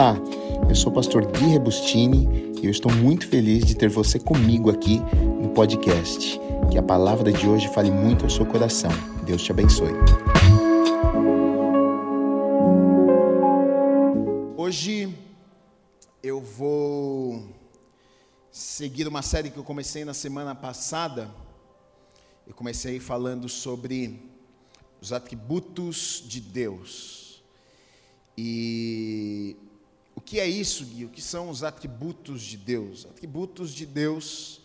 Olá, eu sou o pastor Gui Rebustini e eu estou muito feliz de ter você comigo aqui no podcast. Que a palavra de hoje fale muito ao seu coração. Deus te abençoe. Hoje eu vou seguir uma série que eu comecei na semana passada. Eu comecei falando sobre os atributos de Deus. E o que é isso, Gui? O que são os atributos de Deus? Atributos de Deus,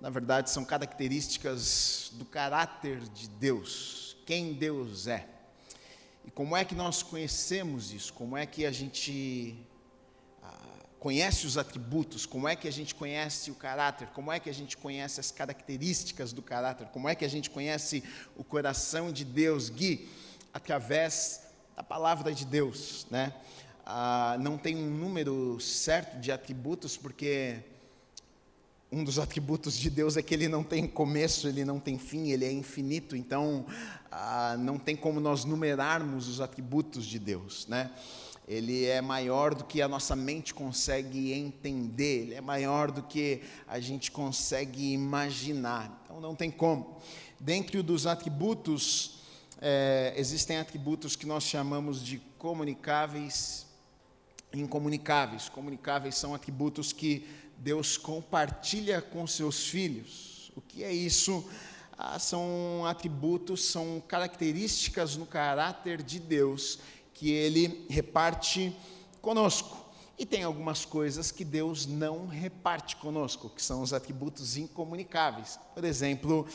na verdade, são características do caráter de Deus, quem Deus é. E como é que nós conhecemos isso? Como é que a gente conhece os atributos, como é que a gente conhece o caráter, como é que a gente conhece as características do caráter, como é que a gente conhece o coração de Deus, Gui, através da palavra de Deus, né? Ah, não tem um número certo de atributos, porque um dos atributos de Deus é que ele não tem começo, ele não tem fim, ele é infinito, então ah, não tem como nós numerarmos os atributos de Deus, né? ele é maior do que a nossa mente consegue entender, ele é maior do que a gente consegue imaginar. Então não tem como. Dentro dos atributos, é, existem atributos que nós chamamos de comunicáveis incomunicáveis. Comunicáveis são atributos que Deus compartilha com seus filhos. O que é isso? Ah, são atributos, são características no caráter de Deus que ele reparte conosco. E tem algumas coisas que Deus não reparte conosco, que são os atributos incomunicáveis. Por exemplo,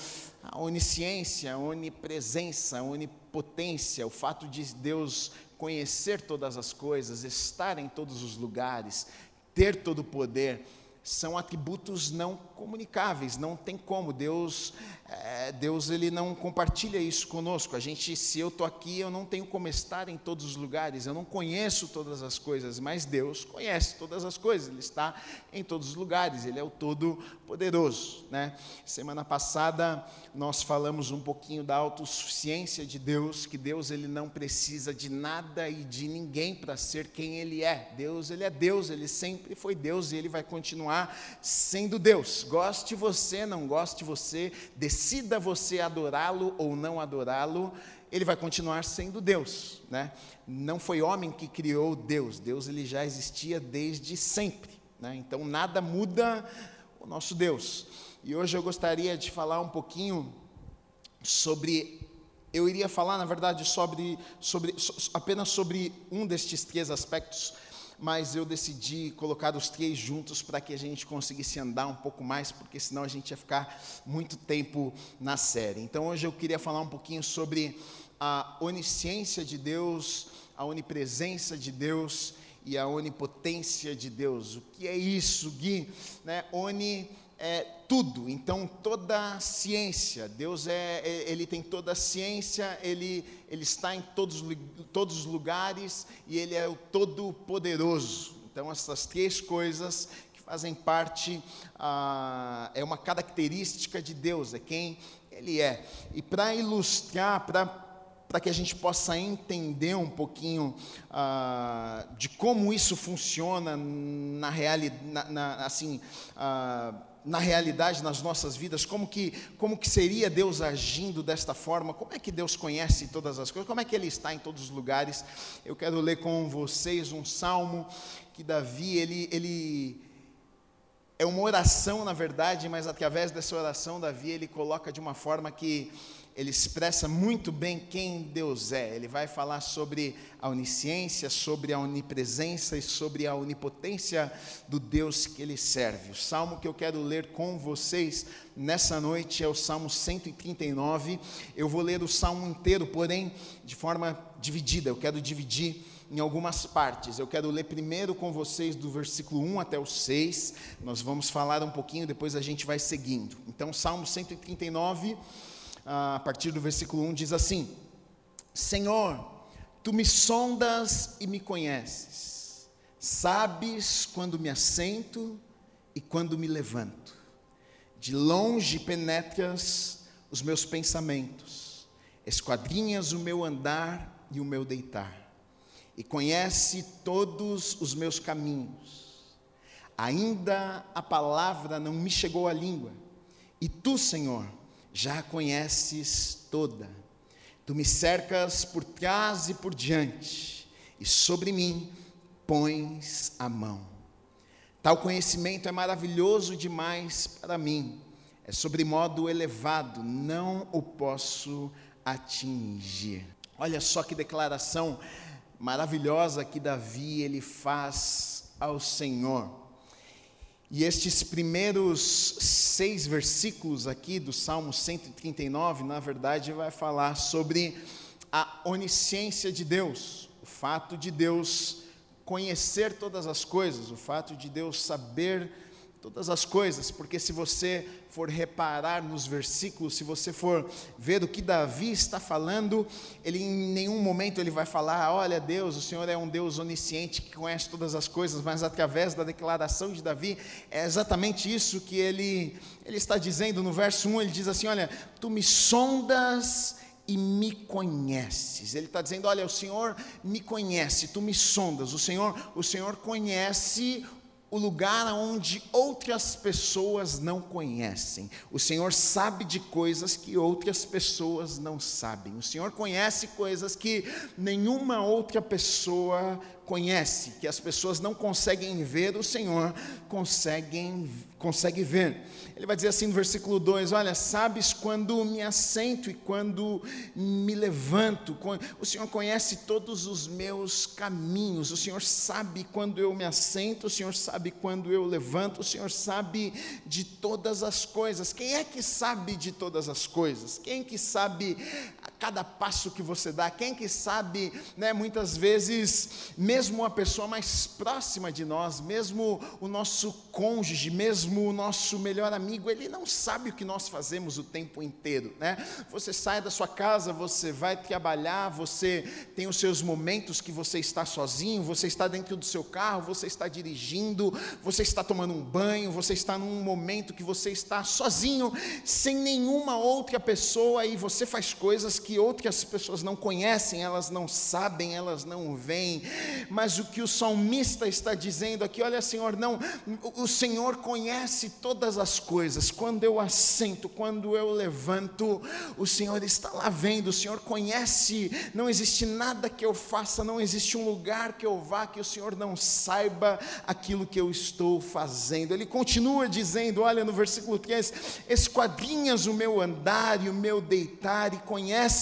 a onisciência, a onipresença, a onipotência, o fato de Deus conhecer todas as coisas, estar em todos os lugares, ter todo o poder são atributos não comunicáveis, não tem como. Deus, é, Deus ele não compartilha isso conosco. A gente, se eu estou aqui, eu não tenho como estar em todos os lugares, eu não conheço todas as coisas, mas Deus conhece todas as coisas, Ele está em todos os lugares, Ele é o Todo-Poderoso. Né? Semana passada nós falamos um pouquinho da autossuficiência de Deus, que Deus ele não precisa de nada e de ninguém para ser quem Ele é. Deus, Ele é Deus, Ele sempre foi Deus e Ele vai continuar sendo Deus. Goste você, não goste você, decida você adorá-lo ou não adorá-lo, ele vai continuar sendo Deus, né? Não foi homem que criou Deus, Deus ele já existia desde sempre, né? Então nada muda o nosso Deus. E hoje eu gostaria de falar um pouquinho sobre eu iria falar, na verdade, sobre, sobre apenas sobre um destes três aspectos mas eu decidi colocar os três juntos para que a gente conseguisse andar um pouco mais, porque senão a gente ia ficar muito tempo na série. Então hoje eu queria falar um pouquinho sobre a onisciência de Deus, a onipresença de Deus e a onipotência de Deus. O que é isso, Gui? Né? Oni é tudo, então toda ciência, Deus é, é, ele tem toda a ciência, ele, ele está em todos, todos os lugares e ele é o todo-poderoso. Então essas três coisas que fazem parte, ah, é uma característica de Deus, é quem ele é. E para ilustrar, para para que a gente possa entender um pouquinho ah, de como isso funciona na realidade, assim, ah, na realidade nas nossas vidas, como que, como que seria Deus agindo desta forma, como é que Deus conhece todas as coisas, como é que Ele está em todos os lugares. Eu quero ler com vocês um salmo que Davi, ele, ele é uma oração na verdade, mas através dessa oração, Davi, ele coloca de uma forma que ele expressa muito bem quem Deus é. Ele vai falar sobre a onisciência, sobre a onipresença e sobre a onipotência do Deus que ele serve. O salmo que eu quero ler com vocês nessa noite é o Salmo 139. Eu vou ler o salmo inteiro, porém de forma dividida. Eu quero dividir em algumas partes. Eu quero ler primeiro com vocês do versículo 1 até o 6. Nós vamos falar um pouquinho, depois a gente vai seguindo. Então, Salmo 139 a partir do versículo 1, diz assim: Senhor, tu me sondas e me conheces, sabes quando me assento e quando me levanto, de longe penetras os meus pensamentos, esquadrinhas o meu andar e o meu deitar, e conhece todos os meus caminhos. Ainda a palavra não me chegou à língua, e tu, Senhor, já a conheces toda. Tu me cercas por trás e por diante, e sobre mim pões a mão. Tal conhecimento é maravilhoso demais para mim, é sobre modo elevado, não o posso atingir. Olha só que declaração maravilhosa que Davi ele faz ao Senhor. E estes primeiros seis versículos aqui do Salmo 139, na verdade, vai falar sobre a onisciência de Deus, o fato de Deus conhecer todas as coisas, o fato de Deus saber todas as coisas, porque se você for reparar nos versículos, se você for ver o que Davi está falando, ele em nenhum momento ele vai falar, olha Deus, o Senhor é um Deus onisciente que conhece todas as coisas, mas através da declaração de Davi, é exatamente isso que ele, ele está dizendo no verso 1, ele diz assim, olha, tu me sondas e me conheces. Ele está dizendo: olha, o Senhor me conhece, tu me sondas. O Senhor, o Senhor conhece o lugar onde outras pessoas não conhecem. O Senhor sabe de coisas que outras pessoas não sabem. O Senhor conhece coisas que nenhuma outra pessoa conhece, que as pessoas não conseguem ver, o Senhor conseguem, consegue ver. Ele vai dizer assim no versículo 2: Olha, sabes quando me assento e quando me levanto, o Senhor conhece todos os meus caminhos, o Senhor sabe quando eu me assento, o Senhor sabe quando eu levanto, o Senhor sabe de todas as coisas. Quem é que sabe de todas as coisas? Quem é que sabe cada passo que você dá? Quem que sabe, né, muitas vezes, mesmo a pessoa mais próxima de nós, mesmo o nosso cônjuge, mesmo o nosso melhor amigo, amigo, ele não sabe o que nós fazemos o tempo inteiro, né? Você sai da sua casa, você vai trabalhar, você tem os seus momentos que você está sozinho, você está dentro do seu carro, você está dirigindo, você está tomando um banho, você está num momento que você está sozinho, sem nenhuma outra pessoa e você faz coisas que outras pessoas não conhecem, elas não sabem, elas não veem. Mas o que o salmista está dizendo aqui, olha, Senhor, não, o Senhor conhece todas as coisas coisas. Quando eu assento, quando eu levanto, o Senhor está lá vendo, o Senhor conhece. Não existe nada que eu faça, não existe um lugar que eu vá que o Senhor não saiba aquilo que eu estou fazendo. Ele continua dizendo, olha no versículo 3: Esquadrinhas o meu andar e o meu deitar, e conhece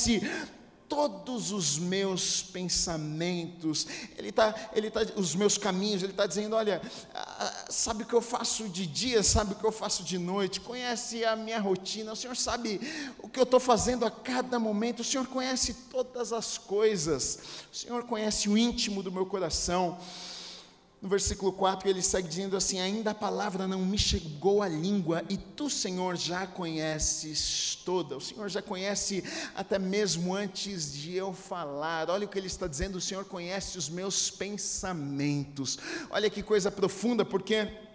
todos os meus pensamentos, Ele está, Ele tá, os meus caminhos, Ele está dizendo: olha, sabe o que eu faço de dia, sabe o que eu faço de noite, conhece a minha rotina, o Senhor sabe o que eu estou fazendo a cada momento, o Senhor conhece todas as coisas, o Senhor conhece o íntimo do meu coração. No versículo 4 ele segue dizendo assim: Ainda a palavra não me chegou à língua, e tu, Senhor, já conheces toda. O Senhor já conhece até mesmo antes de eu falar. Olha o que ele está dizendo: o Senhor conhece os meus pensamentos. Olha que coisa profunda, porque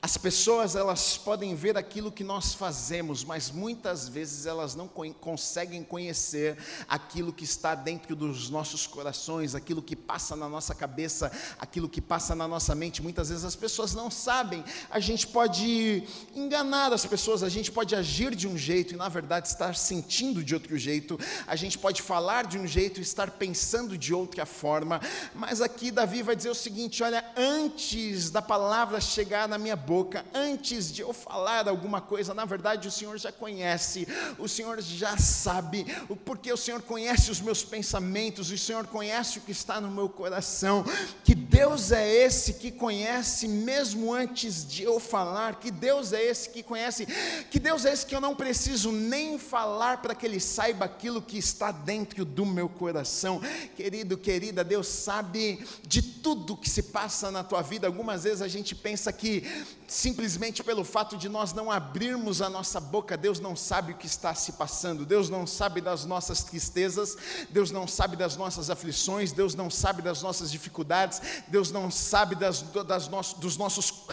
as pessoas elas podem ver aquilo que nós fazemos, mas muitas vezes elas não co conseguem conhecer aquilo que está dentro dos nossos corações, aquilo que passa na nossa cabeça, aquilo que passa na nossa mente. Muitas vezes as pessoas não sabem. A gente pode enganar as pessoas, a gente pode agir de um jeito e na verdade estar sentindo de outro jeito. A gente pode falar de um jeito e estar pensando de outra forma. Mas aqui Davi vai dizer o seguinte: olha, antes da palavra chegar na minha boca, antes de eu falar alguma coisa, na verdade o Senhor já conhece, o Senhor já sabe, porque o Senhor conhece os meus pensamentos, o Senhor conhece o que está no meu coração. Que Deus é esse que conhece mesmo antes de eu falar, que Deus é esse que conhece, que Deus é esse que eu não preciso nem falar para que Ele saiba aquilo que está dentro do meu coração. Querido, querida, Deus sabe de tudo que se passa na tua vida. Algumas vezes a gente pensa que simplesmente pelo fato de nós não abrirmos a nossa boca, Deus não sabe o que está se passando, Deus não sabe das nossas tristezas, Deus não sabe das nossas aflições, Deus não sabe das nossas dificuldades, Deus não sabe das, das dos nossos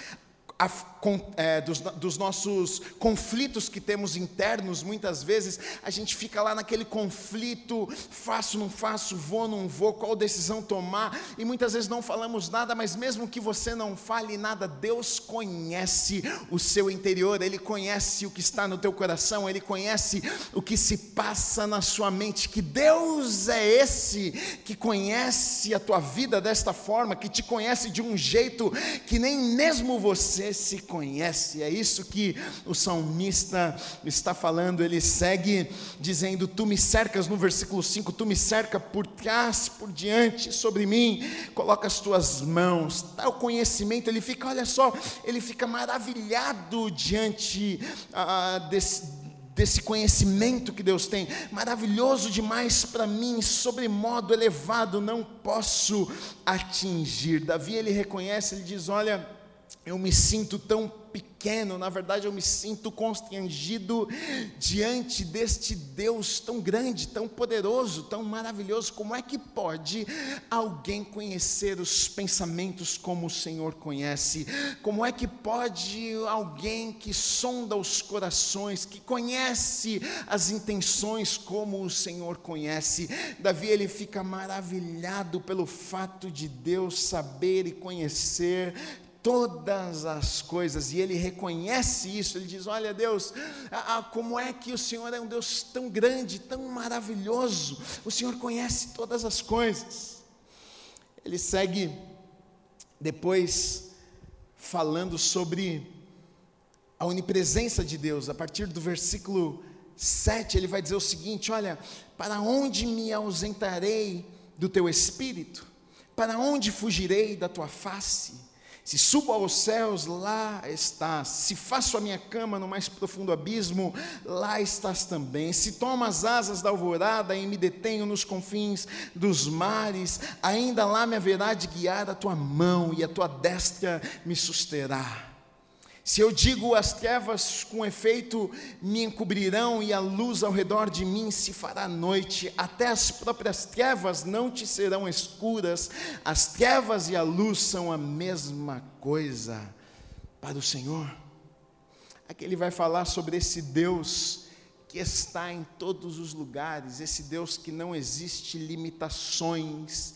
é, dos, dos nossos conflitos que temos internos, muitas vezes a gente fica lá naquele conflito: faço, não faço, vou, não vou, qual decisão tomar, e muitas vezes não falamos nada, mas mesmo que você não fale nada, Deus conhece o seu interior, Ele conhece o que está no teu coração, Ele conhece o que se passa na sua mente, que Deus é esse que conhece a tua vida desta forma, que te conhece de um jeito que nem mesmo você se conhece. É isso que o salmista está falando. Ele segue dizendo: Tu me cercas, no versículo 5, tu me cerca por trás, por diante, sobre mim, coloca as tuas mãos, o conhecimento. Ele fica, olha só, ele fica maravilhado diante ah, desse desse conhecimento que Deus tem, maravilhoso demais para mim, sobre modo elevado, não posso atingir. Davi ele reconhece, ele diz: Olha, eu me sinto tão pequeno, na verdade eu me sinto constrangido diante deste Deus tão grande, tão poderoso, tão maravilhoso. Como é que pode alguém conhecer os pensamentos como o Senhor conhece? Como é que pode alguém que sonda os corações, que conhece as intenções como o Senhor conhece? Davi ele fica maravilhado pelo fato de Deus saber e conhecer todas as coisas, e ele reconhece isso, ele diz: Olha, Deus, ah, como é que o Senhor é um Deus tão grande, tão maravilhoso, o Senhor conhece todas as coisas. Ele segue depois falando sobre a onipresença de Deus, a partir do versículo 7, ele vai dizer o seguinte: Olha, para onde me ausentarei do teu espírito? Para onde fugirei da tua face? Se subo aos céus, lá estás. Se faço a minha cama no mais profundo abismo, lá estás também. Se tomo as asas da alvorada e me detenho nos confins dos mares, ainda lá me haverá de guiar a tua mão e a tua destra me susterá. Se eu digo as trevas com efeito me encobrirão e a luz ao redor de mim se fará noite, até as próprias trevas não te serão escuras, as trevas e a luz são a mesma coisa para o Senhor. Aqui ele vai falar sobre esse Deus que está em todos os lugares, esse Deus que não existe limitações,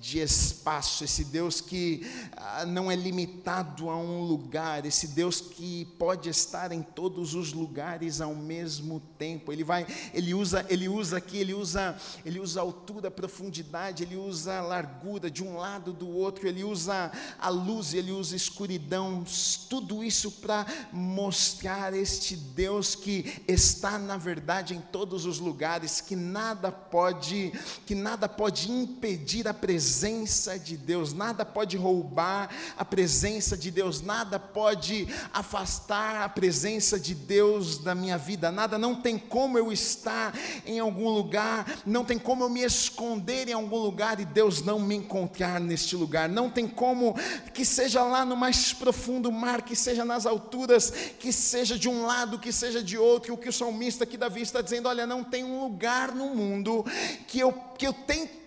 de espaço, esse Deus que ah, não é limitado a um lugar, esse Deus que pode estar em todos os lugares ao mesmo tempo. Ele vai, ele usa, ele usa aqui, ele usa, ele usa altura, profundidade, ele usa largura de um lado do outro, ele usa a luz, ele usa escuridão, tudo isso para mostrar este Deus que está na verdade em todos os lugares, que nada pode, que nada pode impedir a presença presença de Deus, nada pode roubar a presença de Deus, nada pode afastar a presença de Deus da minha vida, nada, não tem como eu estar em algum lugar, não tem como eu me esconder em algum lugar e Deus não me encontrar neste lugar, não tem como que seja lá no mais profundo mar, que seja nas alturas, que seja de um lado, que seja de outro, o que o salmista aqui Davi está dizendo, olha, não tem um lugar no mundo que eu, que eu tenho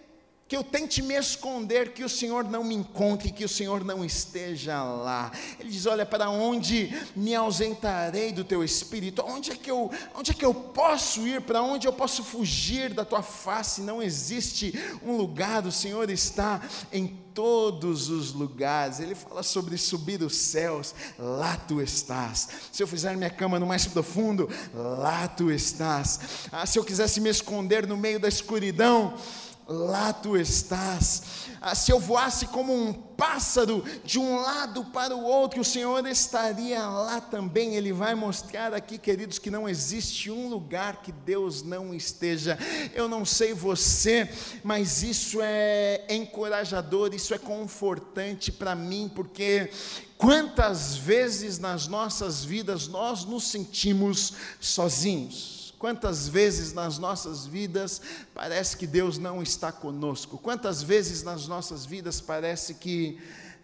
que eu tente me esconder, que o Senhor não me encontre, que o Senhor não esteja lá. Ele diz: Olha, para onde me ausentarei do teu espírito? Onde é que eu, onde é que eu posso ir? Para onde eu posso fugir da tua face? Não existe um lugar, o Senhor está em todos os lugares. Ele fala sobre subir os céus, lá tu estás. Se eu fizer minha cama no mais profundo, lá tu estás. Ah, se eu quisesse me esconder no meio da escuridão, lá tu estás. Ah, se eu voasse como um pássaro de um lado para o outro, o Senhor estaria lá também. Ele vai mostrar aqui, queridos, que não existe um lugar que Deus não esteja. Eu não sei você, mas isso é encorajador, isso é confortante para mim, porque quantas vezes nas nossas vidas nós nos sentimos sozinhos Quantas vezes nas nossas vidas parece que Deus não está conosco? Quantas vezes nas nossas vidas parece que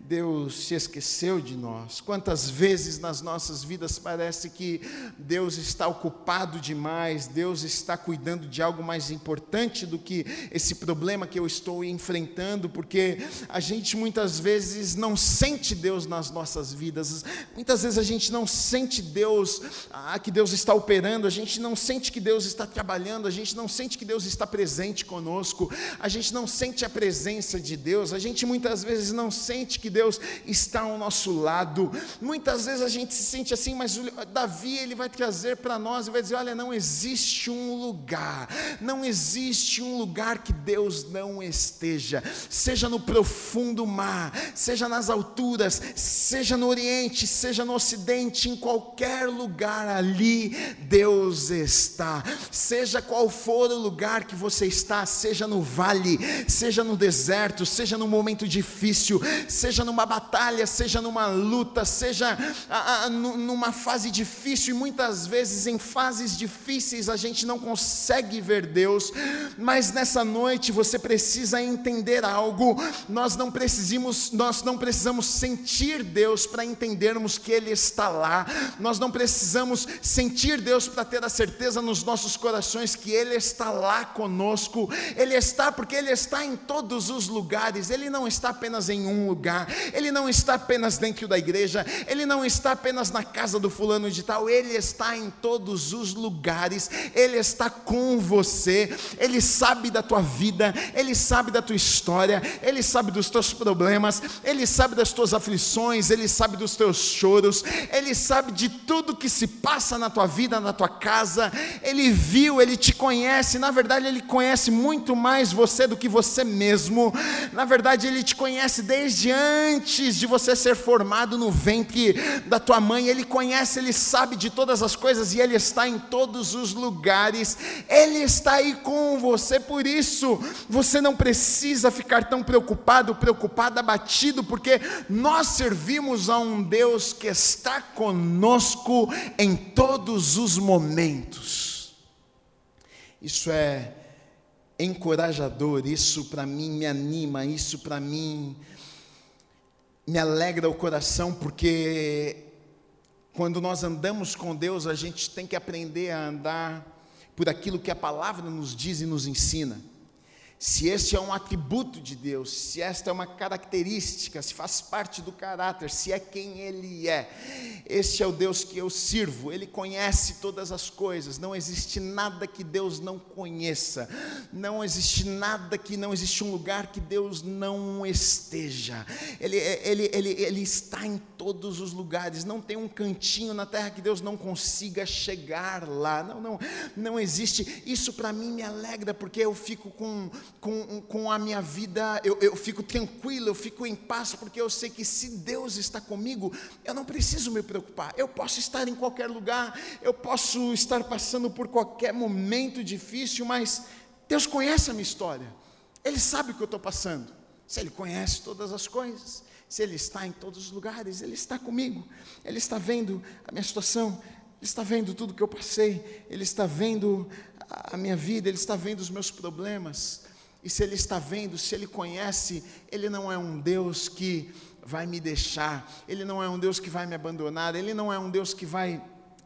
Deus se esqueceu de nós. Quantas vezes nas nossas vidas parece que Deus está ocupado demais, Deus está cuidando de algo mais importante do que esse problema que eu estou enfrentando, porque a gente muitas vezes não sente Deus nas nossas vidas, muitas vezes a gente não sente Deus, ah, que Deus está operando, a gente não sente que Deus está trabalhando, a gente não sente que Deus está presente conosco, a gente não sente a presença de Deus, a gente muitas vezes não sente que Deus está ao nosso lado. Muitas vezes a gente se sente assim, mas Davi ele vai trazer para nós e vai dizer: olha, não existe um lugar, não existe um lugar que Deus não esteja, seja no profundo mar, seja nas alturas, seja no Oriente, seja no Ocidente, em qualquer lugar ali Deus está. Seja qual for o lugar que você está, seja no vale, seja no deserto, seja num momento difícil, seja numa batalha, seja numa luta, seja a, a, numa fase difícil, e muitas vezes em fases difíceis a gente não consegue ver Deus, mas nessa noite você precisa entender algo, nós não precisamos, nós não precisamos sentir Deus para entendermos que Ele está lá, nós não precisamos sentir Deus para ter a certeza nos nossos corações que Ele está lá conosco, Ele está porque Ele está em todos os lugares, Ele não está apenas em um lugar, Ele não está apenas dentro da igreja, Ele não está apenas na casa do fulano de tal, Ele está em todos os lugares, Ele está com você, Ele sabe da tua vida, Ele sabe da tua história, Ele sabe dos teus problemas, Ele sabe das tuas aflições, Ele sabe dos teus choros, Ele sabe de tudo que se passa na tua vida, na tua casa, Ele viu, Ele te conhece, na verdade Ele conhece muito mais você do que você mesmo, na verdade Ele te conhece desde antes de você ser formado no ventre da tua mãe, Ele conhece, Ele sabe de todas as coisas e Ele está em todos os lugares, Ele está aí com você, por isso você não precisa ficar tão preocupado, preocupado, abatido, porque nós servimos a um Deus que está conosco em todos os momentos. Isso é encorajador, isso para mim me anima, isso para mim me alegra o coração, porque quando nós andamos com Deus, a gente tem que aprender a andar por aquilo que a palavra nos diz e nos ensina se esse é um atributo de Deus, se esta é uma característica, se faz parte do caráter, se é quem Ele é, esse é o Deus que eu sirvo, Ele conhece todas as coisas, não existe nada que Deus não conheça, não existe nada que não existe um lugar que Deus não esteja, Ele, ele, ele, ele está em todos os lugares, não tem um cantinho na terra que Deus não consiga chegar lá, não, não, não existe, isso para mim me alegra, porque eu fico com com, com a minha vida, eu, eu fico tranquilo, eu fico em paz, porque eu sei que se Deus está comigo, eu não preciso me preocupar. Eu posso estar em qualquer lugar, eu posso estar passando por qualquer momento difícil, mas Deus conhece a minha história, Ele sabe o que eu estou passando. Se Ele conhece todas as coisas, se Ele está em todos os lugares, Ele está comigo, Ele está vendo a minha situação, Ele está vendo tudo que eu passei, Ele está vendo a minha vida, Ele está vendo os meus problemas. E se Ele está vendo, se Ele conhece, Ele não é um Deus que vai me deixar, Ele não é um Deus que vai me abandonar, Ele não é um Deus que vai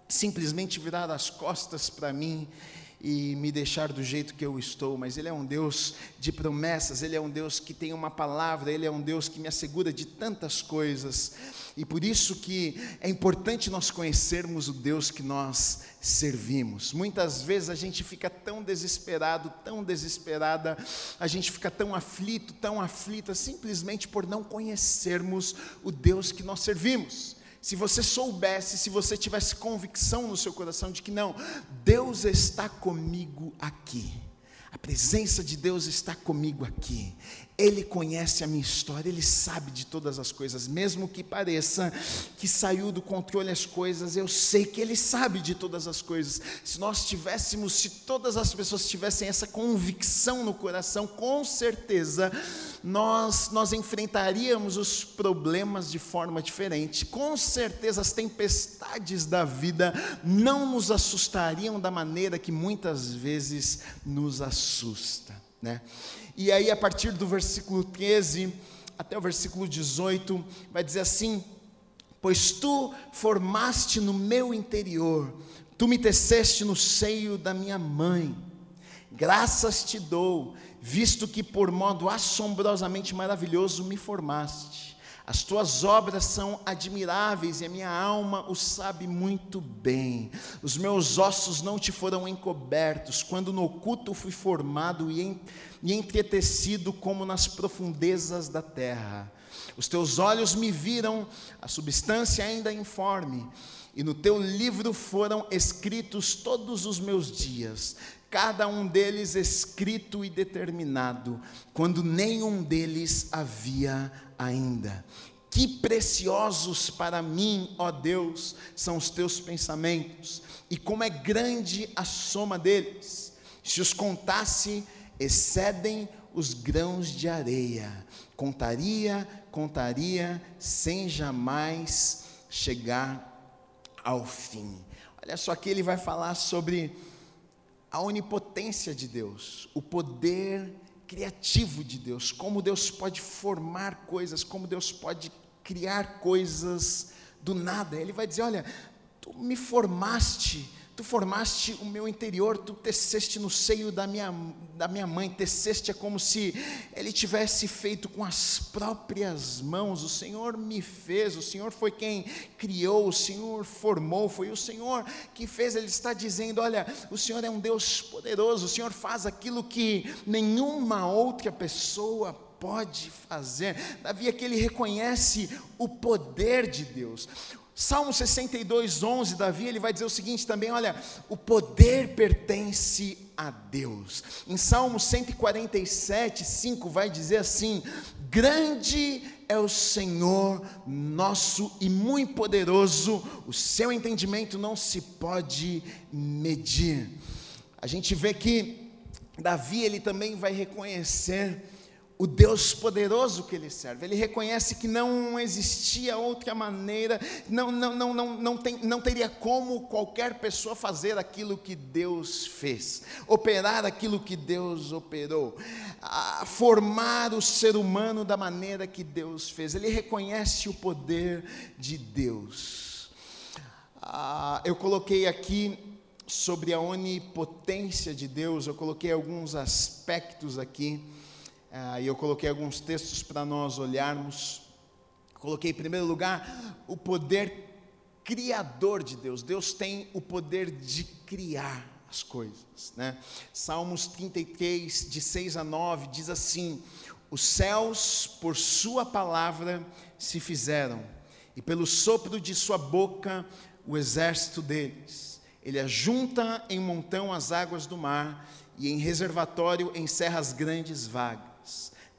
simplesmente virar as costas para mim e me deixar do jeito que eu estou, mas Ele é um Deus de promessas, Ele é um Deus que tem uma palavra, Ele é um Deus que me assegura de tantas coisas, e por isso que é importante nós conhecermos o Deus que nós servimos. Muitas vezes a gente fica tão desesperado, tão desesperada, a gente fica tão aflito, tão aflita, simplesmente por não conhecermos o Deus que nós servimos se você soubesse, se você tivesse convicção no seu coração de que não, Deus está comigo aqui. A presença de Deus está comigo aqui. Ele conhece a minha história, Ele sabe de todas as coisas, mesmo que pareça que saiu do controle as coisas, eu sei que Ele sabe de todas as coisas. Se nós tivéssemos, se todas as pessoas tivessem essa convicção no coração, com certeza nós, nós enfrentaríamos os problemas de forma diferente. Com certeza as tempestades da vida não nos assustariam da maneira que muitas vezes nos assusta, né? E aí, a partir do versículo 13, até o versículo 18, vai dizer assim: Pois tu formaste no meu interior, tu me teceste no seio da minha mãe. Graças te dou, visto que por modo assombrosamente maravilhoso me formaste. As tuas obras são admiráveis e a minha alma o sabe muito bem. Os meus ossos não te foram encobertos, quando no oculto fui formado e, entretecido como nas profundezas da terra. Os teus olhos me viram, a substância ainda informe, e no teu livro foram escritos todos os meus dias, cada um deles escrito e determinado, quando nenhum deles havia ainda. Que preciosos para mim, ó Deus, são os teus pensamentos, e como é grande a soma deles. Se os contasse, excedem os grãos de areia. Contaria, contaria, sem jamais chegar ao fim. Olha só que ele vai falar sobre a onipotência de Deus, o poder criativo de Deus, como Deus pode formar coisas, como Deus pode criar coisas do nada. Ele vai dizer: Olha, tu me formaste Tu formaste o meu interior, tu teceste no seio da minha, da minha mãe, teceste é como se ele tivesse feito com as próprias mãos. O Senhor me fez, o Senhor foi quem criou, o Senhor formou, foi o Senhor que fez. Ele está dizendo: Olha, o Senhor é um Deus poderoso, o Senhor faz aquilo que nenhuma outra pessoa pode fazer. Davi aqui ele reconhece o poder de Deus. Salmo 62, 11, Davi, ele vai dizer o seguinte também: olha, o poder pertence a Deus. Em Salmo 147, 5, vai dizer assim: Grande é o Senhor nosso e muito poderoso, o seu entendimento não se pode medir. A gente vê que Davi, ele também vai reconhecer o Deus poderoso que ele serve. Ele reconhece que não existia outra maneira, não, não, não, não, não, tem, não teria como qualquer pessoa fazer aquilo que Deus fez, operar aquilo que Deus operou, formar o ser humano da maneira que Deus fez. Ele reconhece o poder de Deus. Ah, eu coloquei aqui sobre a onipotência de Deus, eu coloquei alguns aspectos aqui ah, e eu coloquei alguns textos para nós olharmos. Coloquei em primeiro lugar o poder criador de Deus. Deus tem o poder de criar as coisas. Né? Salmos 33, de 6 a 9, diz assim: Os céus, por Sua palavra, se fizeram, e pelo sopro de Sua boca, o exército deles. Ele ajunta em montão as águas do mar, e em reservatório encerra as grandes vagas.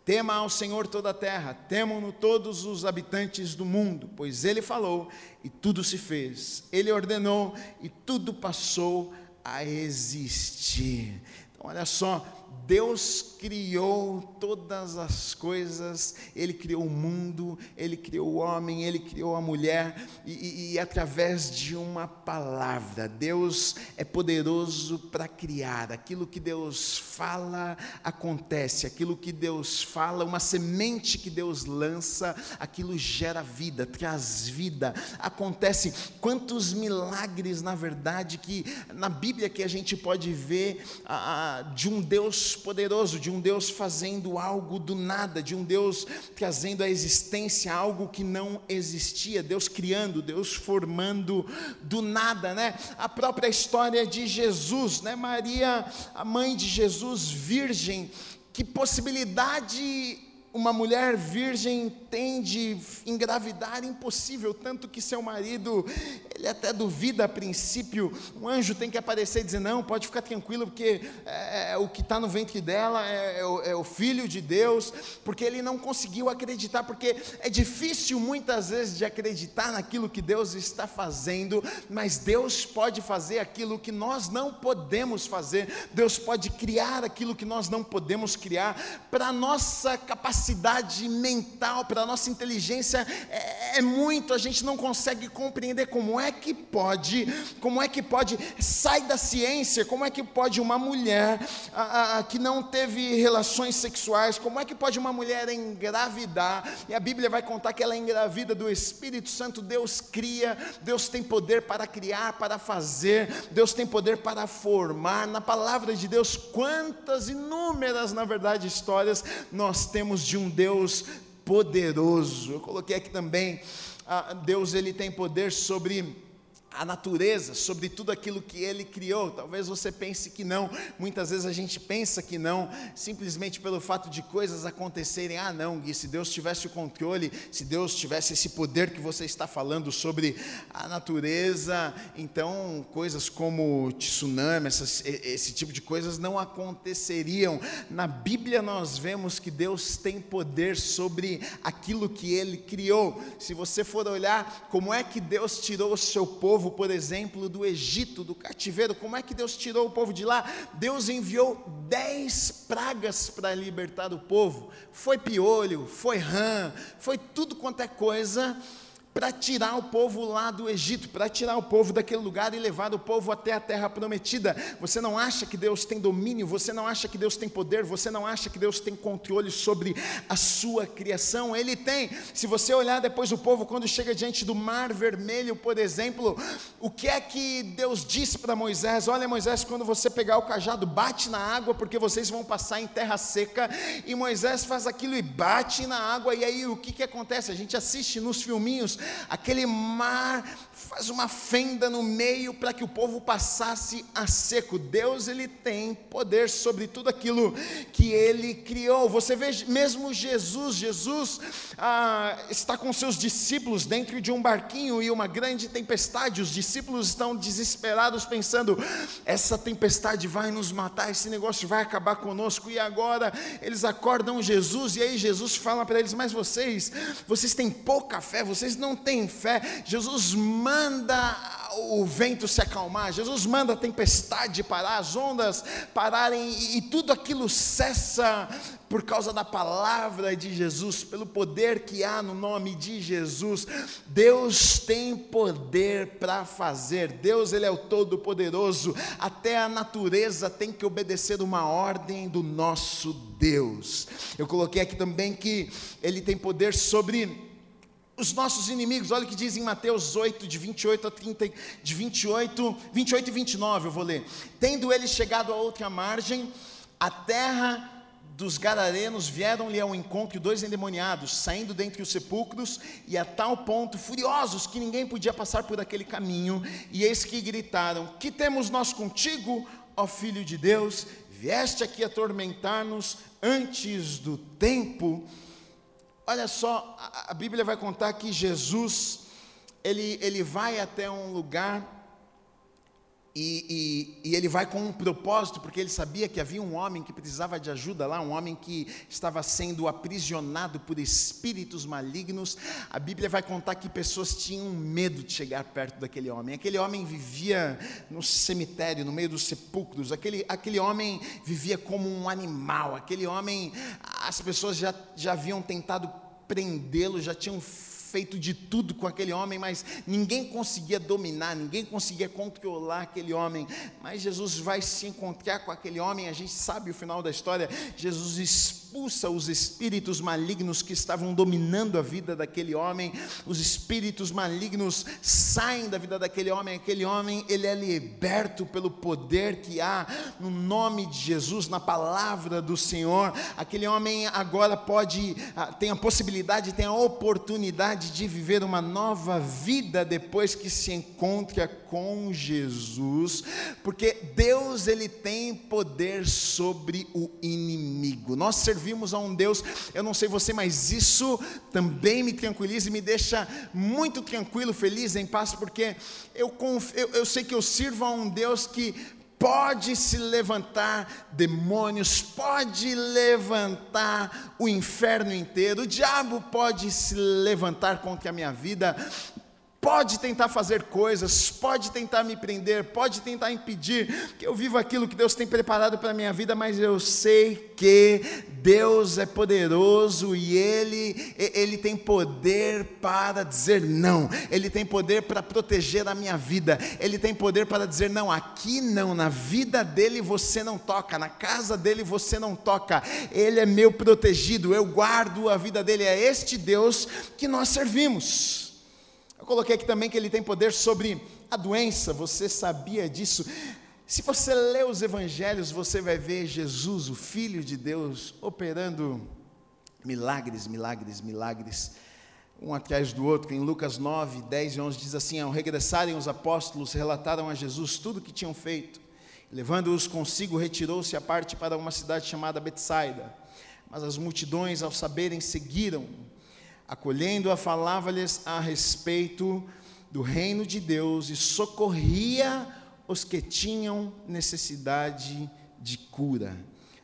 Tema ao Senhor toda a terra, temam-no todos os habitantes do mundo, pois ele falou e tudo se fez, ele ordenou e tudo passou a existir. Então, olha só, Deus criou todas as coisas, Ele criou o mundo, Ele criou o homem, Ele criou a mulher, e, e, e através de uma palavra, Deus é poderoso para criar. Aquilo que Deus fala acontece, aquilo que Deus fala, uma semente que Deus lança, aquilo gera vida, traz vida, acontece. Quantos milagres, na verdade, que na Bíblia que a gente pode ver de um Deus poderoso, de um Deus fazendo algo do nada, de um Deus trazendo à existência algo que não existia, Deus criando, Deus formando do nada, né? A própria história de Jesus, né? Maria, a mãe de Jesus, virgem, que possibilidade uma mulher virgem tem de engravidar impossível, tanto que seu marido, ele até duvida a princípio, um anjo tem que aparecer e dizer, não, pode ficar tranquilo, porque é, é o que está no ventre dela é, é, o, é, o, Filho de Deus, porque ele não conseguiu acreditar, porque é difícil muitas vezes de acreditar naquilo que Deus está fazendo, mas Deus pode fazer aquilo que nós não podemos fazer, Deus pode criar aquilo que nós não podemos criar, para nossa capacidade mental, para a nossa inteligência, é, é muito, a gente não consegue compreender como é que pode, como é que pode, sai da ciência, como é que pode uma mulher a, a, que não teve relações sexuais, como é que pode uma mulher engravidar, e a Bíblia vai contar que ela é engravida do Espírito Santo, Deus cria, Deus tem poder para criar, para fazer, Deus tem poder para formar, na palavra de Deus, quantas inúmeras, na verdade, histórias nós temos de um Deus poderoso. Eu coloquei aqui também, Deus ele tem poder sobre a natureza, sobre tudo aquilo que ele criou. Talvez você pense que não, muitas vezes a gente pensa que não, simplesmente pelo fato de coisas acontecerem. Ah, não, Gui, se Deus tivesse o controle, se Deus tivesse esse poder que você está falando sobre a natureza, então coisas como tsunami, essas, esse tipo de coisas não aconteceriam. Na Bíblia nós vemos que Deus tem poder sobre aquilo que ele criou. Se você for olhar como é que Deus tirou o seu povo, povo, por exemplo, do Egito, do cativeiro, como é que Deus tirou o povo de lá? Deus enviou dez pragas para libertar o povo. Foi piolho, foi rã, foi tudo quanto é coisa para tirar o povo lá do Egito, para tirar o povo daquele lugar e levar o povo até a terra prometida. Você não acha que Deus tem domínio, você não acha que Deus tem poder, você não acha que Deus tem controle sobre a sua criação? Ele tem. Se você olhar depois o povo, quando chega diante do Mar Vermelho, por exemplo, o que é que Deus disse para Moisés? Olha, Moisés, quando você pegar o cajado, bate na água, porque vocês vão passar em terra seca. E Moisés faz aquilo e bate na água, e aí o que, que acontece? A gente assiste nos filminhos aquele mar faz uma fenda no meio para que o povo passasse a seco. Deus ele tem poder sobre tudo aquilo que ele criou. Você vê mesmo Jesus, Jesus ah, está com seus discípulos dentro de um barquinho e uma grande tempestade. Os discípulos estão desesperados pensando: essa tempestade vai nos matar, esse negócio vai acabar conosco. E agora eles acordam Jesus e aí Jesus fala para eles: mas vocês, vocês têm pouca fé, vocês não têm fé. Jesus manda manda o vento se acalmar, Jesus manda a tempestade parar, as ondas pararem e, e tudo aquilo cessa por causa da palavra de Jesus, pelo poder que há no nome de Jesus. Deus tem poder para fazer. Deus ele é o todo poderoso. Até a natureza tem que obedecer uma ordem do nosso Deus. Eu coloquei aqui também que ele tem poder sobre os nossos inimigos, olha o que diz em Mateus 8, de 28 a 30, de 28, 28 e 29, eu vou ler. Tendo ele chegado a outra margem, a terra dos gadarenos vieram-lhe ao encontro dois endemoniados, saindo dentre os sepulcros, e a tal ponto furiosos que ninguém podia passar por aquele caminho, e eis que gritaram: Que temos nós contigo, ó Filho de Deus? Vieste aqui atormentar-nos antes do tempo? Olha só, a, Bíblia vai contar que Jesus, ele, ele vai até um lugar e, e, e, ele vai com um propósito, porque ele sabia que havia um homem que precisava de ajuda lá, um homem que estava sendo aprisionado por espíritos malignos. A Bíblia vai contar que pessoas tinham medo de chegar perto daquele homem. Aquele homem vivia no cemitério, no meio dos sepulcros. Aquele, aquele homem vivia como um animal. Aquele homem, as pessoas já, já haviam tentado prendê-lo, já tinham feito de tudo com aquele homem, mas ninguém conseguia dominar, ninguém conseguia controlar aquele homem. Mas Jesus vai se encontrar com aquele homem, a gente sabe o final da história. Jesus expulsa os espíritos malignos que estavam dominando a vida daquele homem. Os espíritos malignos saem da vida daquele homem. Aquele homem, ele é liberto pelo poder que há no nome de Jesus, na palavra do Senhor. Aquele homem agora pode, ah, tem a possibilidade, tem a oportunidade de viver uma nova vida depois que se encontra com Jesus, porque Deus ele tem poder sobre o inimigo. Nós servimos a um Deus, eu não sei você, mas isso também me tranquiliza e me deixa muito tranquilo, feliz, em paz, porque eu, eu, eu sei que eu sirvo a um Deus que pode se levantar demônios, pode levantar o inferno inteiro, o diabo pode se levantar contra a minha vida, pode tentar fazer coisas, pode tentar me prender, pode tentar impedir que eu viva aquilo que Deus tem preparado para a minha vida, mas eu sei que Deus é poderoso e Ele, Ele tem poder para dizer não, Ele tem poder para proteger a minha vida, Ele tem poder para dizer não, aqui não, na vida dele você não toca, na casa dele você não toca, Ele é meu protegido, eu guardo a vida dele, é este Deus que nós servimos. Coloquei aqui também que ele tem poder sobre a doença, você sabia disso? Se você ler os evangelhos, você vai ver Jesus, o Filho de Deus, operando milagres, milagres, milagres, um atrás do outro. Em Lucas 9, 10 e 11 diz assim: Ao regressarem os apóstolos, relataram a Jesus tudo o que tinham feito. Levando-os consigo, retirou-se à parte para uma cidade chamada Betsaida. Mas as multidões, ao saberem, seguiram acolhendo-a, falava-lhes a respeito do reino de Deus e socorria os que tinham necessidade de cura.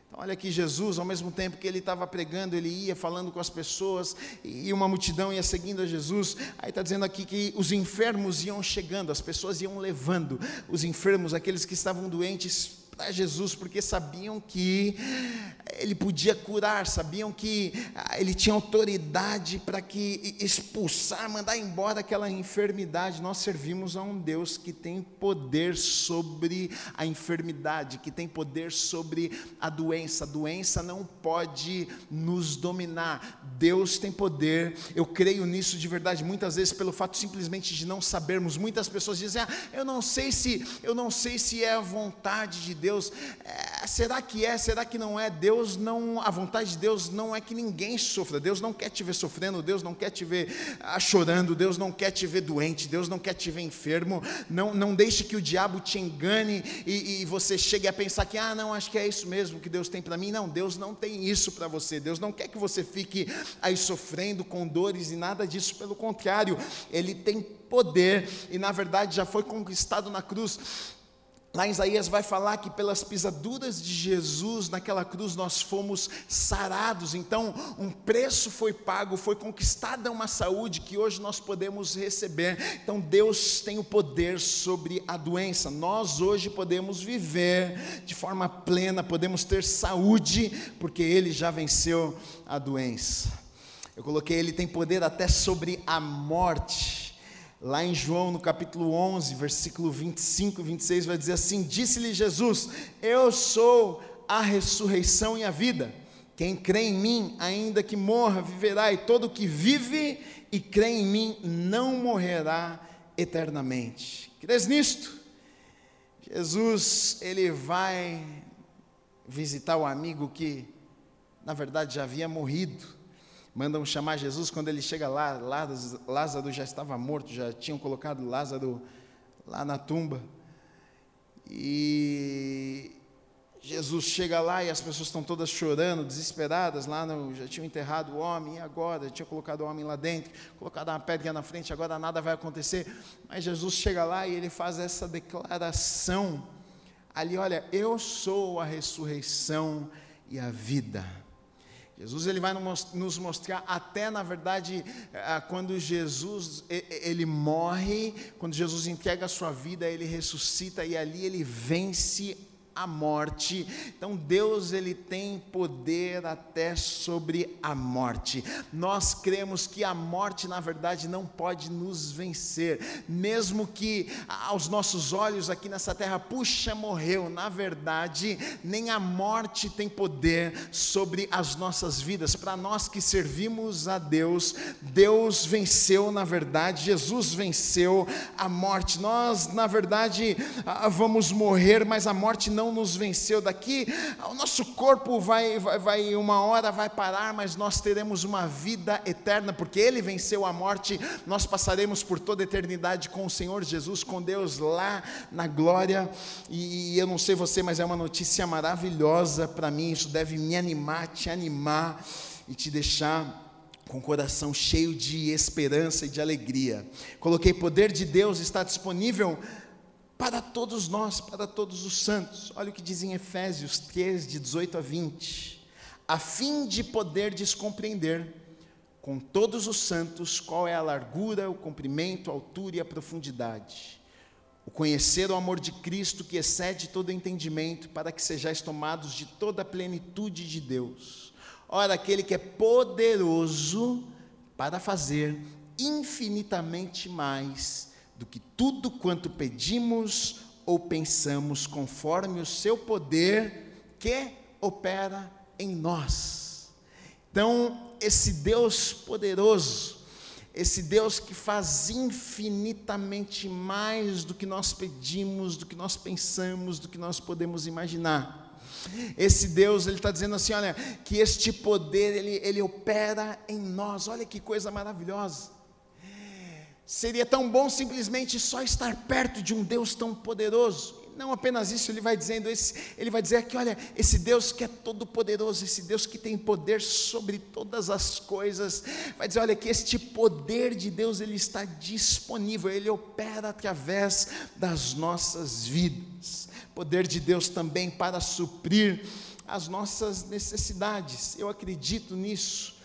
Então, olha aqui, Jesus, ao mesmo tempo que ele estava pregando, ele ia falando com as pessoas, e uma multidão ia seguindo a Jesus. Aí está dizendo aqui que os enfermos iam chegando, as pessoas iam levando os enfermos, aqueles que estavam doentes, para Jesus, porque sabiam que ele podia curar, sabiam que ah, ele tinha autoridade para que expulsar, mandar embora aquela enfermidade. Nós servimos a um Deus que tem poder sobre a enfermidade, que tem poder sobre a doença. A doença não pode nos dominar. Deus tem poder. Eu creio nisso de verdade. Muitas vezes pelo fato simplesmente de não sabermos, muitas pessoas dizem: ah, "Eu não sei se, eu não sei se é a vontade de Deus. É, será que é? Será que não é? Deus Deus não, a vontade de Deus não é que ninguém sofra. Deus não quer te ver sofrendo, Deus não quer te ver ah, chorando, Deus não quer te ver doente, Deus não quer te ver enfermo. Não, não deixe que o diabo te engane e, e você chegue a pensar que, ah, não, acho que é isso mesmo que Deus tem para mim. Não, Deus não tem isso para você. Deus não quer que você fique aí sofrendo com dores e nada disso. Pelo contrário, Ele tem poder e na verdade já foi conquistado na cruz Lá em Isaías vai falar que pelas pisaduras de Jesus naquela cruz nós fomos sarados. Então, um preço foi pago, foi conquistada uma saúde que hoje nós podemos receber. Então, Deus tem o poder sobre a doença. Nós hoje podemos viver de forma plena, podemos ter saúde, porque Ele já venceu a doença. Eu coloquei, Ele tem poder até sobre a morte. Lá em João, no capítulo 11, versículo 25 e 26, vai dizer assim: Disse-lhe Jesus: Eu sou a ressurreição e a vida. Quem crê em mim, ainda que morra, viverá, e todo que vive e crê em mim não morrerá eternamente. Crês nisto? Jesus, ele vai visitar o amigo que, na verdade, já havia morrido mandam chamar Jesus quando ele chega lá, Lázaro já estava morto, já tinham colocado Lázaro lá na tumba. E Jesus chega lá e as pessoas estão todas chorando, desesperadas, lá no, já tinham enterrado o homem, e agora? Já tinham colocado o homem lá dentro, colocado uma pedra na frente, agora nada vai acontecer. Mas Jesus chega lá e ele faz essa declaração ali, olha, eu sou a ressurreição e a vida. Jesus ele vai nos mostrar até na verdade eh, quando Jesus ele morre, quando Jesus entrega a sua vida, ele ressuscita e ali ele vence a morte. Então Deus ele tem poder até sobre a morte. Nós cremos que a morte na verdade não pode nos vencer, mesmo que aos nossos olhos aqui nessa terra, puxa, morreu. Na verdade, nem a morte tem poder sobre as nossas vidas. Para nós que servimos a Deus, Deus venceu na verdade, Jesus venceu a morte. Nós, na verdade, vamos morrer, mas a morte não nos venceu daqui, o nosso corpo vai, vai, vai, uma hora vai parar, mas nós teremos uma vida eterna, porque Ele venceu a morte, nós passaremos por toda a eternidade com o Senhor Jesus, com Deus lá na glória, e, e eu não sei você, mas é uma notícia maravilhosa para mim, isso deve me animar, te animar e te deixar com o coração cheio de esperança e de alegria. Coloquei poder de Deus está disponível para todos nós, para todos os santos. Olha o que diz em Efésios 3, de 18 a 20. A fim de poder descompreender com todos os santos qual é a largura, o comprimento, a altura e a profundidade. O conhecer o amor de Cristo que excede todo entendimento, para que sejais tomados de toda a plenitude de Deus. Ora, aquele que é poderoso para fazer infinitamente mais do que tudo quanto pedimos ou pensamos, conforme o seu poder que opera em nós. Então, esse Deus poderoso, esse Deus que faz infinitamente mais do que nós pedimos, do que nós pensamos, do que nós podemos imaginar. Esse Deus, ele está dizendo assim: olha, que este poder, ele, ele opera em nós, olha que coisa maravilhosa. Seria tão bom simplesmente só estar perto de um Deus tão poderoso. Não apenas isso, ele vai dizendo, esse, ele vai dizer que, olha, esse Deus que é todo poderoso, esse Deus que tem poder sobre todas as coisas, vai dizer, olha, que este poder de Deus, ele está disponível, ele opera através das nossas vidas. Poder de Deus também para suprir as nossas necessidades. Eu acredito nisso.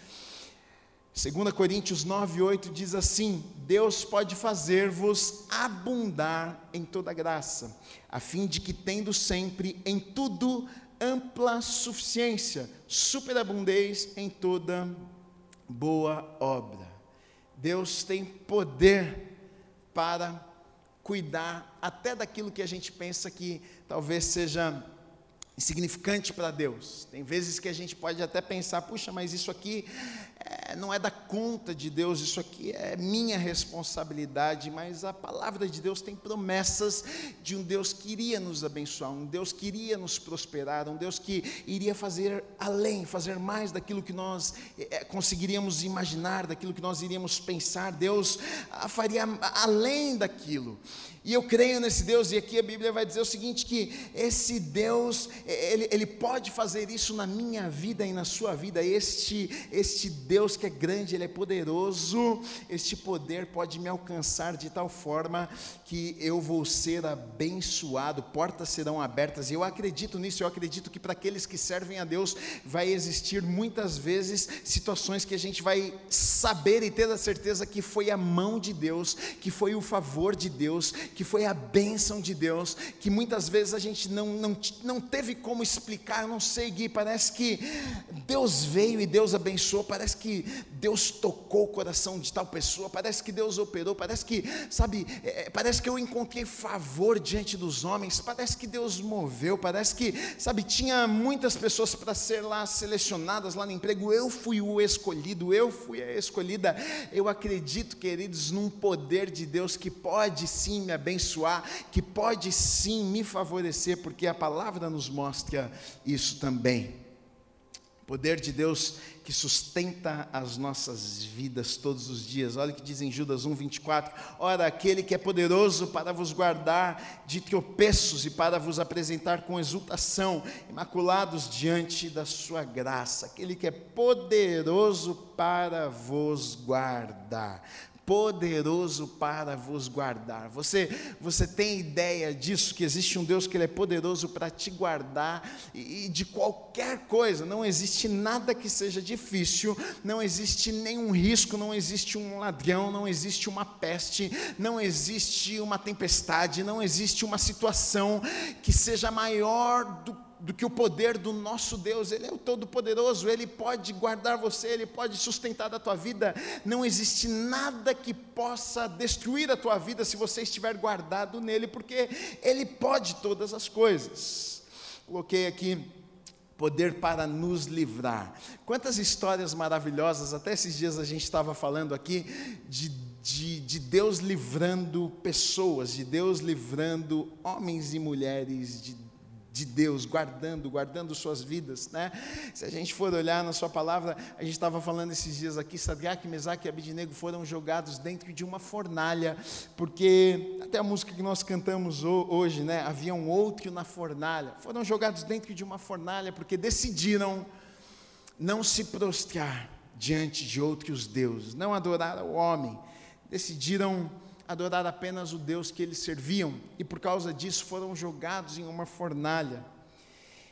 2 Coríntios 9, 8 diz assim: Deus pode fazer-vos abundar em toda graça, a fim de que, tendo sempre em tudo ampla suficiência, superabundez em toda boa obra. Deus tem poder para cuidar até daquilo que a gente pensa que talvez seja insignificante para Deus. Tem vezes que a gente pode até pensar, puxa, mas isso aqui é, não é da conta de Deus, isso aqui é minha responsabilidade, mas a palavra de Deus tem promessas de um Deus que iria nos abençoar, um Deus que iria nos prosperar, um Deus que iria fazer além, fazer mais daquilo que nós é, conseguiríamos imaginar, daquilo que nós iríamos pensar. Deus ah, faria além daquilo. E eu creio nesse Deus, e aqui a Bíblia vai dizer o seguinte: que esse Deus, ele, ele pode fazer isso na minha vida e na sua vida. Este, este Deus que é grande, Ele é poderoso, este poder pode me alcançar de tal forma que eu vou ser abençoado, portas serão abertas. E eu acredito nisso, eu acredito que para aqueles que servem a Deus, vai existir muitas vezes situações que a gente vai saber e ter a certeza que foi a mão de Deus, que foi o favor de Deus que foi a bênção de Deus, que muitas vezes a gente não, não, não teve como explicar, eu não sei, Gui, parece que Deus veio e Deus abençoou, parece que Deus tocou o coração de tal pessoa, parece que Deus operou, parece que, sabe, é, é parece que eu encontrei favor diante dos homens, parece que Deus moveu, parece que, sabe, tinha muitas pessoas para ser lá selecionadas lá no emprego, eu fui o escolhido, eu fui a escolhida, eu acredito, queridos, num poder de Deus que pode sim me abençoar abençoar, que pode sim me favorecer, porque a palavra nos mostra isso também. O poder de Deus que sustenta as nossas vidas todos os dias. Olha o que diz em Judas 1:24. Ora, aquele que é poderoso para vos guardar de tropeços e para vos apresentar com exultação, imaculados diante da sua graça. Aquele que é poderoso para vos guardar poderoso para vos guardar. Você, você tem ideia disso, que existe um Deus que ele é poderoso para te guardar e, e, de qualquer coisa, não existe nada que seja difícil, não existe nenhum risco, não existe um ladrão, não existe uma peste, não existe uma tempestade, não existe uma situação que seja maior do do que o poder do nosso Deus, Ele é o Todo-Poderoso, Ele pode guardar você, Ele pode sustentar a tua vida. Não existe nada que possa destruir a tua vida se você estiver guardado nele, porque Ele pode todas as coisas. Coloquei aqui poder para nos livrar. Quantas histórias maravilhosas, até esses dias a gente estava falando aqui de, de, de, Deus livrando pessoas, de Deus livrando homens e mulheres, de de Deus, guardando, guardando suas vidas, né? Se a gente for olhar na sua palavra, a gente estava falando esses dias aqui, Sadraque, Mesaque e Abidinego foram jogados dentro de uma fornalha, porque até a música que nós cantamos hoje, né? Havia um outro na fornalha, foram jogados dentro de uma fornalha porque decidiram não se prostrar diante de outros deuses, não adorar o homem, decidiram adorar apenas o Deus que eles serviam, e por causa disso foram jogados em uma fornalha.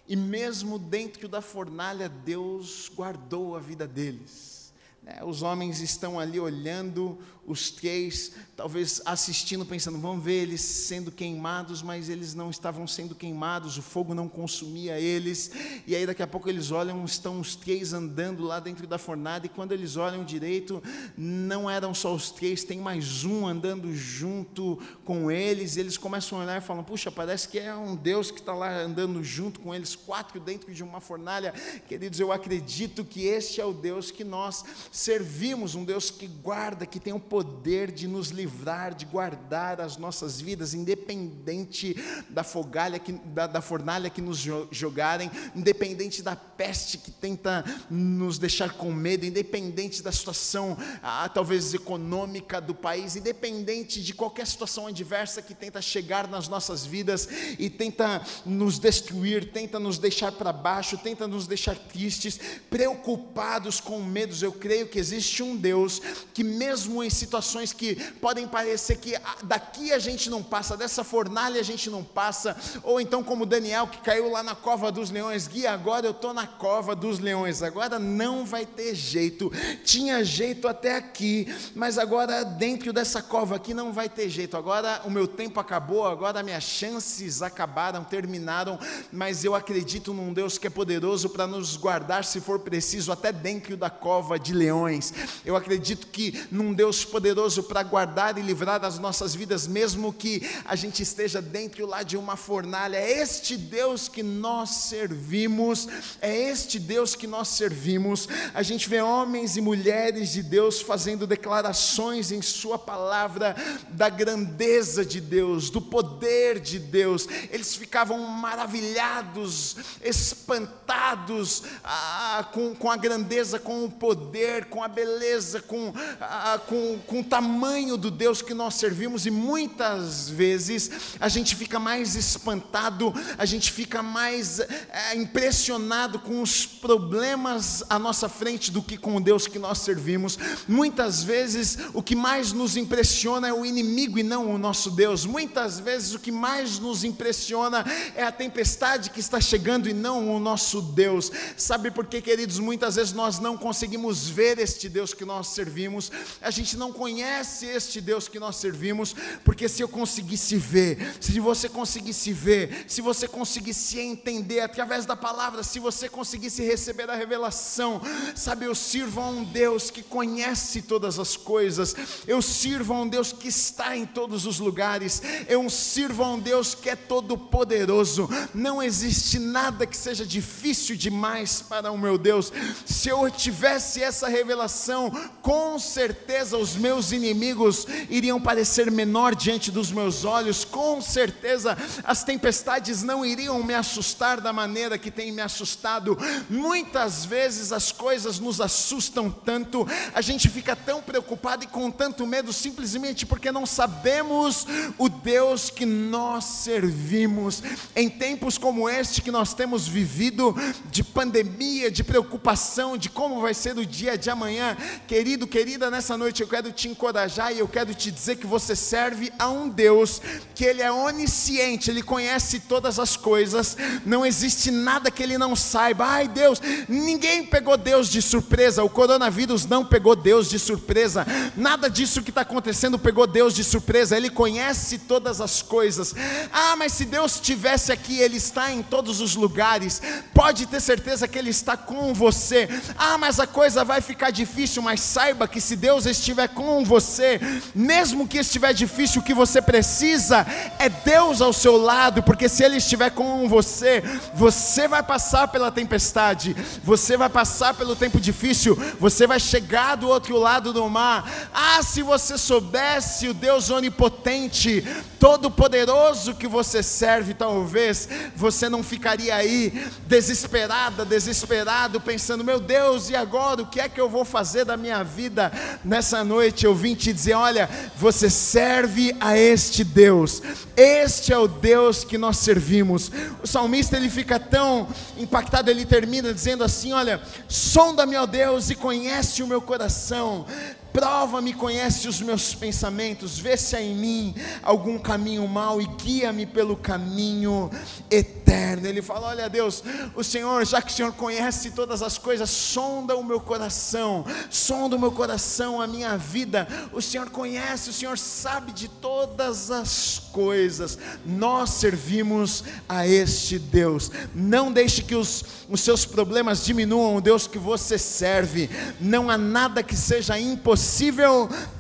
E mesmo dentro da fornalha, Deus guardou a vida deles. É, os homens estão ali olhando os três, talvez assistindo, pensando, vamos ver eles sendo queimados, mas eles não estavam sendo queimados, o fogo não consumia eles, e aí daqui a pouco eles olham, estão os três andando lá dentro da fornalha, e quando eles olham direito, não eram só os três, tem mais um andando junto com eles, e eles começam a olhar e falam, puxa, parece que é um Deus que está lá andando junto com eles, quatro dentro de uma fornalha, queridos, eu acredito que este é o Deus que nós servimos, um Deus que guarda, que tem o poder de nos livrar, de guardar as nossas vidas, independente da, fogalha que, da, da fornalha que nos jogarem, independente da peste que tenta nos deixar com medo, independente da situação, ah, talvez econômica do país, independente de qualquer situação adversa que tenta chegar nas nossas vidas e tenta nos destruir, tenta nos deixar para baixo, tenta nos deixar tristes, preocupados com medos. Eu creio que existe um Deus que, mesmo em situações que podem parecer que daqui a gente não passa, dessa fornalha a gente não passa, ou então como Daniel que caiu lá na cova dos leões, guia, agora eu estou na cova dos leões, agora não vai ter jeito, tinha jeito até aqui, mas agora dentro dessa cova aqui não vai ter jeito, agora o meu tempo acabou, agora minhas chances acabaram, terminaram, mas eu acredito num Deus que é poderoso para nos guardar se for preciso, até dentro da cova de leões, eu acredito que num Deus poderoso para guardar e livrar das nossas vidas, mesmo que a gente esteja dentro lá de uma fornalha. É este Deus que nós servimos, é este Deus que nós servimos. A gente vê homens e mulheres de Deus fazendo declarações em Sua palavra da grandeza de Deus, do poder de Deus. Eles ficavam maravilhados, espantados ah, com, com a grandeza, com o poder, com a beleza, com, ah, com, com o tamanho do Deus que nós servimos, e muitas vezes a gente fica mais espantado, a gente fica mais é, impressionado com os problemas à nossa frente do que com o Deus que nós servimos. Muitas vezes o que mais nos impressiona é o inimigo e não o nosso Deus. Muitas vezes o que mais nos impressiona é a tempestade que está chegando e não o nosso Deus. Sabe por quê, queridos? Muitas vezes nós não conseguimos ver este Deus que nós servimos, a gente não conhece este Deus que nós servimos, porque se eu conseguisse ver, se você conseguisse ver, se você conseguisse entender através da palavra, se você conseguisse receber a revelação, sabe, eu sirvo a um Deus que conhece todas as coisas, eu sirvo a um Deus que está em todos os lugares, eu sirvo a um Deus que é todo poderoso, não existe nada que seja difícil demais para o meu Deus. Se eu tivesse essa revelação, com certeza os meus inimigos iriam parecer menor diante dos meus olhos, com certeza as tempestades não iriam me assustar da maneira que tem me assustado. Muitas vezes as coisas nos assustam tanto, a gente fica tão preocupado e com tanto medo simplesmente porque não sabemos o Deus que nós servimos. Em tempos como este que nós temos vivido, de pandemia, de preocupação, de como vai ser o dia de amanhã, querido, querida, nessa noite eu quero te encorajar e eu quero te dizer que você serve a um Deus que Ele é onisciente, Ele conhece todas as coisas, não existe nada que Ele não saiba. Ai Deus, ninguém pegou Deus de surpresa, o coronavírus não pegou Deus de surpresa, nada disso que está acontecendo pegou Deus de surpresa, Ele conhece todas as coisas. Ah, mas se Deus estivesse aqui, Ele está em todos os lugares, pode ter certeza que Ele está com você. Ah, mas a coisa vai ficar difícil, mas saiba que se Deus estiver com você, mesmo que estiver difícil, o que você precisa é Deus ao seu lado, porque se Ele estiver com você, você vai passar pela tempestade, você vai passar pelo tempo difícil, você vai chegar do outro lado do mar. Ah, se você soubesse o Deus onipotente, todo-poderoso que você serve, talvez você não ficaria aí desesperada, desesperado, pensando: meu Deus, e agora o que é que eu vou fazer da minha vida? Nessa noite eu vim te dizer: olha, você serve a este Deus, este é o Deus que nós servimos. O salmista ele fica tão impactado, ele termina dizendo assim: olha, sonda-me, ó Deus, e conhece o meu coração Prova-me, conhece os meus pensamentos, vê se há em mim algum caminho mau e guia-me pelo caminho eterno. Ele fala: Olha, Deus, o Senhor, já que o Senhor conhece todas as coisas, sonda o meu coração, sonda o meu coração, a minha vida. O Senhor conhece, o Senhor sabe de todas as coisas. Nós servimos a este Deus. Não deixe que os, os seus problemas diminuam o Deus que você serve. Não há nada que seja impossível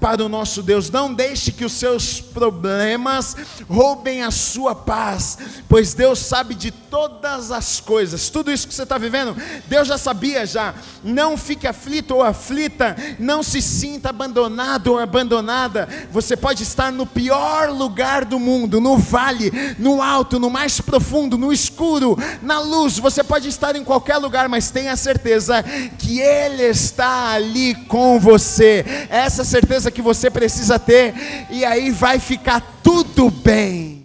para o nosso Deus. Não deixe que os seus problemas roubem a sua paz, pois Deus sabe de todas as coisas. Tudo isso que você está vivendo, Deus já sabia já. Não fique aflito ou aflita, não se sinta abandonado ou abandonada. Você pode estar no pior lugar do mundo, no vale, no alto, no mais profundo, no escuro, na luz. Você pode estar em qualquer lugar, mas tenha certeza que Ele está ali com você. Essa certeza que você precisa ter, e aí vai ficar tudo bem.